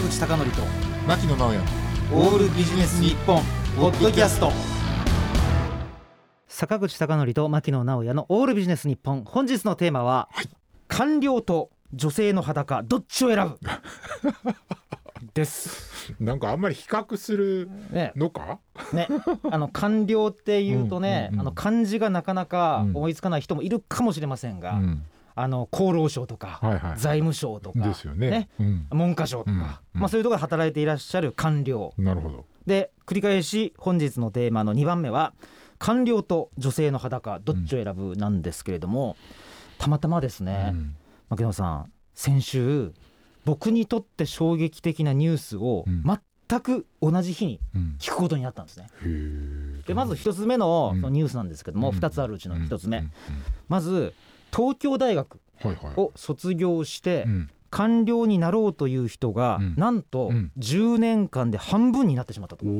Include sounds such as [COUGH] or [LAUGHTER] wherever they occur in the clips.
坂口孝則と牧野直哉。オールビジネス日本ポッドキャスト。坂口孝則と牧野直哉のオールビジネス日本。本日のテーマは、官僚と女性の裸。どっちを選ぶ？[LAUGHS] です。なんかあんまり比較するね。のか？ね。あの官僚っていうとね、うんうんうんあの漢字がなかなか思いつかない人もいるかもしれませんが、うんあの厚労省とか、はいはい。財務省とかですよね。うん。文科省とか、うんうん。まあ、そういうところで働いていらっしゃる官僚。なるほど。で繰り返し本日のテーマの2番目は官僚と女性の裸どっちを選ぶなんですけれども、たまたまですね、うん。牧野さん先週僕にとって衝撃的なニュースをうん。全く同じ日にうん。聞くことになったんですね。へー。でまず一つ目のニュースなんですけども、うん。2つあるうちの1つ目、うん。うん。まず東京大学を卒業してうん。官僚になろうという人が、うん。なんとうん。10年間で半分になってしまったと、こ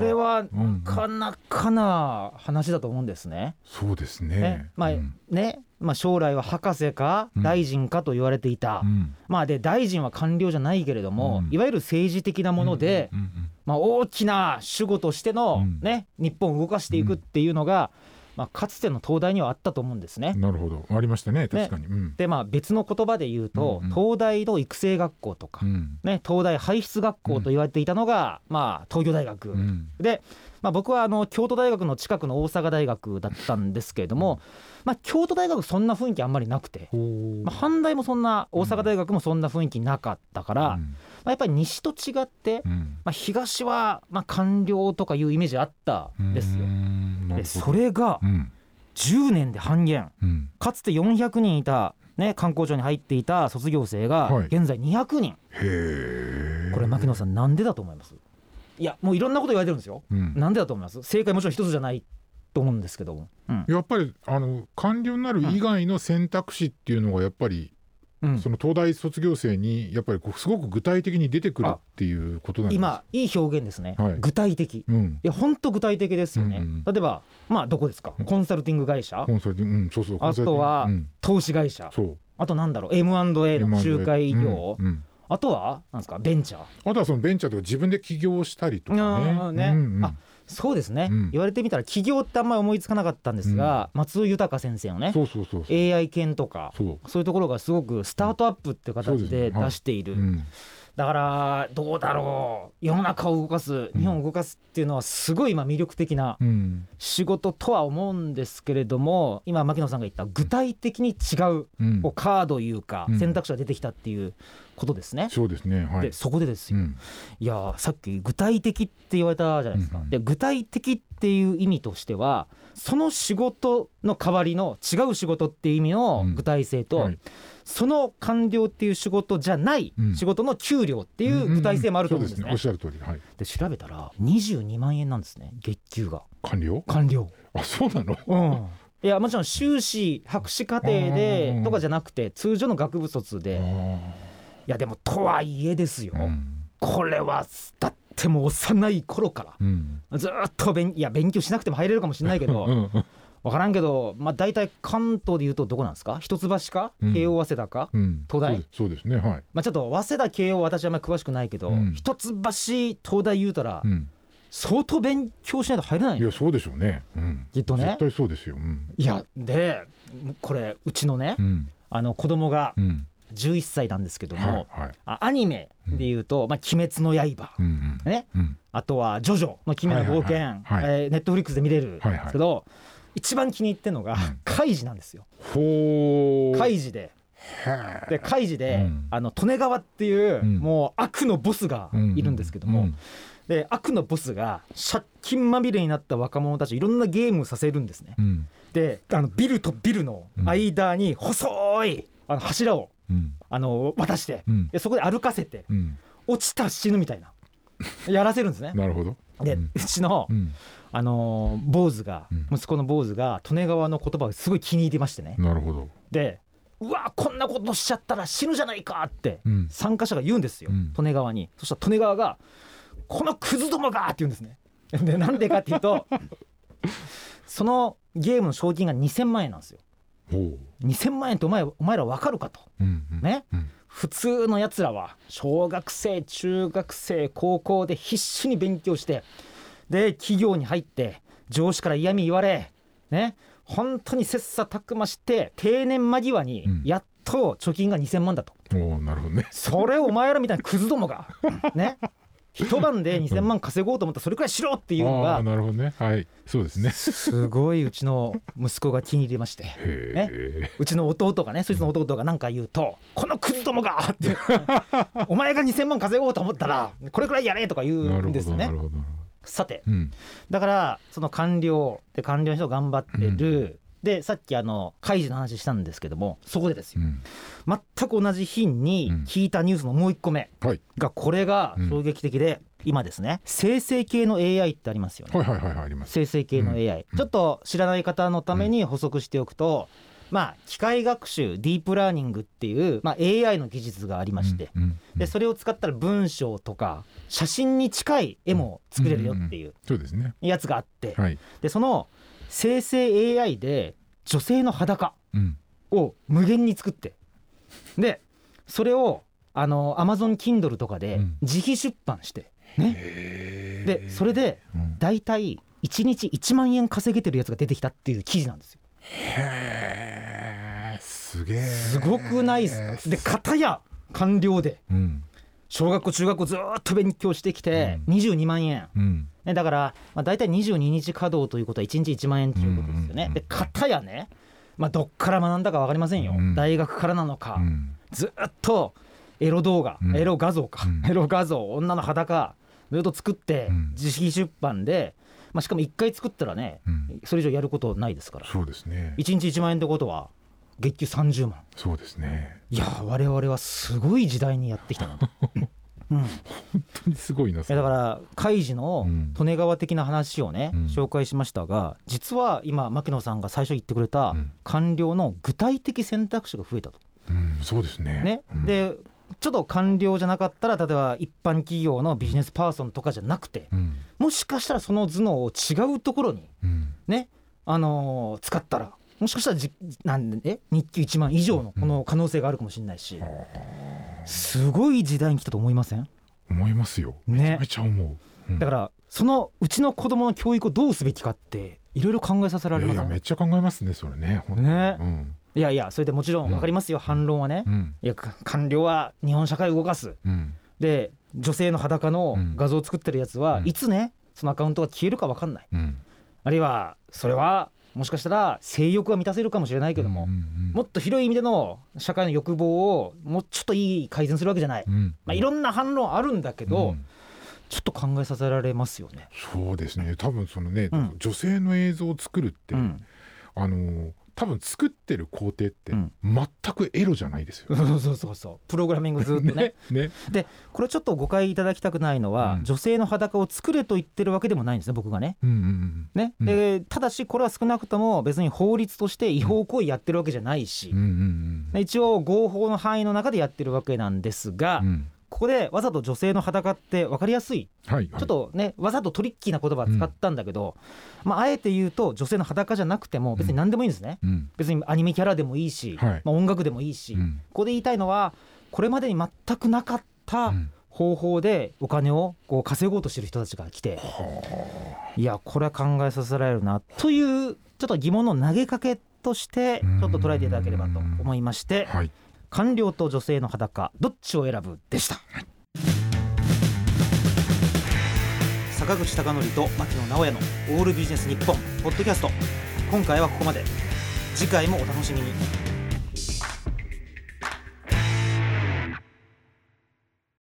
れはうんうん。なかなかな話だと思うんですね。そうですね。ね。まあうん。ね。まあ、将来は博士かうん。大臣かと言われていた、うん。まあ、で大臣は官僚じゃないけれども、うん。いわゆる政治的なもので、うんうん。まあ、大きな主語としての、うん。ね、日本を動かしていくっていうのが、まあ、かつての東大にはあったと思うんですね。うん。なるほど。ありましたね確かに。うん。でまあ別の言葉で言うと、うんうん東大の育成学校とか、うん。ね、東大排出学校と言われていたのが、まあ、東京大学、うん。で、まあ、僕はあの京都大学の近くの大阪大学だったんですけれども、まあ、京都大学そんな雰囲気あんまりなくて、まあ、阪大もそんな大阪大学もそんな雰囲気なかったから、まうん。あ、やっぱり西と違って、うん。まあ、東はまあ官僚とかいうイメージあったんですよそれがうん。10年で半減。うん。かつて400人いた、ね、観光庁に入っていた卒業生がはい。現在200人、へえこれ牧野さんなんでだと思います？いやもういろんなこと言われてるんですよ。うん。なんでだと思います？正解もちろん一つじゃないと思うんですけども。うん。やっぱりあの官僚になる以外の選択肢っていうのがやっぱり、うん。その東大卒業生にやっぱりすごく具体的に出てくるっていうことなんです。今いい表現ですね、はい。具体的。いうん。や本当具体的ですよね、うんうん例えばまあどこですか？うん。コンサルティング会社。コンサルティングうんそうそうあとは投資会社。そう。あとなんだろう？M&A の仲介業、うんうんあとはなんですかベンチャー？あとはそのベンチャーとか自分で起業したりとかね。あーね。うんうんあそうですね、うん。言われてみたら起業ってあんまり思いつかなかったんですが、松尾豊先生のねそうそうそうそう。AI 研とかそう。いうところがすごくスタートアップっていう形で出している、うんだからどうだろう。世の中を動かす日本を動かすっていうのはすごい今魅力的なうん。仕事とは思うんですけれども今牧野さんが言った具体的に違ううカードいうかうん。選択肢が出てきたっていうことですね。そうですね。はい。でそこでですよ、うん。いやーさっき具体的って言われたじゃないですか。で具体的っていう意味としてはその仕事の代わりの違う仕事っていう意味の具体性と、はいその官僚っていう仕事じゃないうん。仕事の給料っていう具体性もあると思うんですね。おっしゃる通り。はい。で調べたら22万円なんですね。月給が。官僚？官僚。あそうなの？うん。いやもちろん修士博士課程でうんとかじゃなくて通常の学部卒で。いやでもとはいえですよ、うん。これはだってもう幼い頃からうん。ずーっと勉いや勉強しなくても入れるかもしれないけど、分からんけど、まあ、大体関東でいうとどこなんですか？一橋か？うん。慶応早稲田か、うん。東大？そうですね。はい。まあ、ちょっと早稲田慶応私はあんまり詳しくないけど、うん。一橋東大言うたらうん。相当勉強しないと入れないいやそうでしょうね。うん。きっとね。絶対そうですよ。うん。いやでこれうちのね、うん。あの子供がうん。11歳なんですけども、はいはい。あアニメでいうと「まあ、鬼滅の刃。うんうん」ね。うん。あとは「ジョジョの奇妙な冒険」はいはいはいえーネットフリックスで見れるんですけど、一番気に入ってるのがうん。カイジなんですよ。ほーカイジで。でカイジで、うん。あの利根川っていう、うん。もう悪のボスがいるんですけども、うん。で悪のボスが借金まみれになった若者たちいろんなゲームをさせるんですね。うん。であのビルとビルの間に細いあの柱をうん。あの渡してうん。でそこで歩かせてうん。落ちたら死ぬみたいな。やらせるんですね。なるほどで、ううんちの、うん。あのー坊主が、うん。息子の坊主が利根川の言葉がすごい気に入ってましてね。なるほど。でうわこんなことしちゃったら死ぬじゃないかってうん。参加者が言うんですよ、うん。利根川に。そしたら利根川が「このクズどもが!」って言うんですね。でなんでかっていうと [LAUGHS] そのゲームの賞金が2000万円なんですよ。ほう。2000万円ってお前お前ら分かるかと。うんうん。ね。うん普通のやつらは小学生中学生高校で必死に勉強してで企業に入って上司から嫌味言われね本当に切磋琢磨して定年間際にうん。やっと貯金が2000万だと、おおなるほどね。それをお前らみたいなクズどもがね一晩で2000万稼ごうと思ったらそれくらいしろっていうのがなるほどね。はい。そうですね。すごいうちの息子が気に入りまして。へえうちの弟がねそいつの弟が何か言うと「このクズどもが!」って「[LAUGHS] お前が2000万稼ごうと思ったらこれくらいやれ!」とか言うんですよね。どなる。ほど。さて。うん。だからその官僚で官僚の人頑張ってる、でさっきあの開示の話したんですけどもそこでですよ。うん。全く同じ日にうん。聞いたニュースのもう一個目はい。がこれが衝撃的で、今ですね生成系の AI ってありますよね。はいはいはいはいあります。生成系の AI、うん。ちょっと知らない方のために補足しておくと、まあ機械学習ディープラーニングっていう、まあ、AI の技術がありまして、うん。うん。でそれを使ったら文章とか写真に近い絵も作れるよっていうそうですね。やつがあって、はい。でその生成 AI で女性の裸うん。を無限に作って。でそれをあの Amazon Kindle とかでうん。自費出版して、ね、へでそれでうん。大体1日1万円稼げてるやつが出てきたっていう記事なんですよ。へえ。すげえ。すごくないですか？で片や官僚で。うん。小学校中学校ずーっと勉強してきてう22万円、うんね、だから、まあ、大体22日稼働ということは1日1万円ということですよね。うんで片やね、まあ、どっから学んだか分かりませんよ、うん。大学からなのか、うん。ずっとエロ動画、うん。エロ画像か、うん。エロ画像女の裸ずっと作ってうん。自費出版で、まあ、しかも1回作ったらねうん。それ以上やることないですから。そうですね。1日1万円ってことは月給30万。そうですね。いや我々はすごい時代にやってきたなと。[LAUGHS] うん、い本当にすごいなだから開示のうん。利根川的な話をね、うん。紹介しましたが実は今牧野さんが最初言ってくれたうん。官僚の具体的選択肢が増えたと。うんそうですね。ね。うん。でちょっと官僚じゃなかったら例えば一般企業のビジネスパーソンとかじゃなくてうん。もしかしたらその頭脳を違うところにうん。ね、あのー使ったらもしかしたらじなんでえ日給1万以上のこの可能性があるかもしれないし、すごい時代に来たと思いません？思いますよ。ね。めちゃめちゃ思う。うん。だからそのうちの子供の教育をどうすべきかっていろいろ考えさせられますね。いやめっちゃ考えますねそれねね。うん。いやいやそれでもちろん分かりますよ、反論はね、うん。いやか官僚は日本社会を動かす。うん。で女性の裸のうん。画像を作ってるやつは、うん。いつねそのアカウントが消えるか分かんない。うん。あるいはそれはもしかしたら性欲は満たせるかもしれないけども、うんうんもっと広い意味での社会の欲望をもうちょっといい改善するわけじゃない、うん。まあ、いろんな反論あるんだけど、うん。ちょっと考えさせられますよね。そうですね。多分そのね、うん。女性の映像を作るって、うん、あのー多分作ってる工程ってうん。全くエロじゃないですよ。[LAUGHS] そうそうそうそう。プログラミングずっとね。ね。でこれちょっと誤解いただきたくないのは、うん。女性の裸を作れと言ってるわけでもないんですね僕がね。うんうんね。うん。でただしこれは少なくとも別に法律として違法行為やってるわけじゃないし。うんうんうん。で一応合法の範囲の中でやってるわけなんですが、うんここでわざと女性の裸って分かりやすい。はいちょっとねわざとトリッキーな言葉を使ったんだけど、まあ、あえて言うと女性の裸じゃなくても別に何でもいいんですね、うん。別にアニメキャラでもいいし、はい。まあ、音楽でもいいし、うん。ここで言いたいのはこれまでに全くなかったうん方法でお金をこう稼ごうとしてる人たちが来ていやこれは考えさせられるなというちょっと疑問の投げかけとしてちょっと捉えていただければと思いましてはい官僚と女性の裸どっちを選ぶ？でした、坂口孝則と牧野直哉のオールビジネス日本ポッドキャスト。今回はここまで。次回もお楽しみに。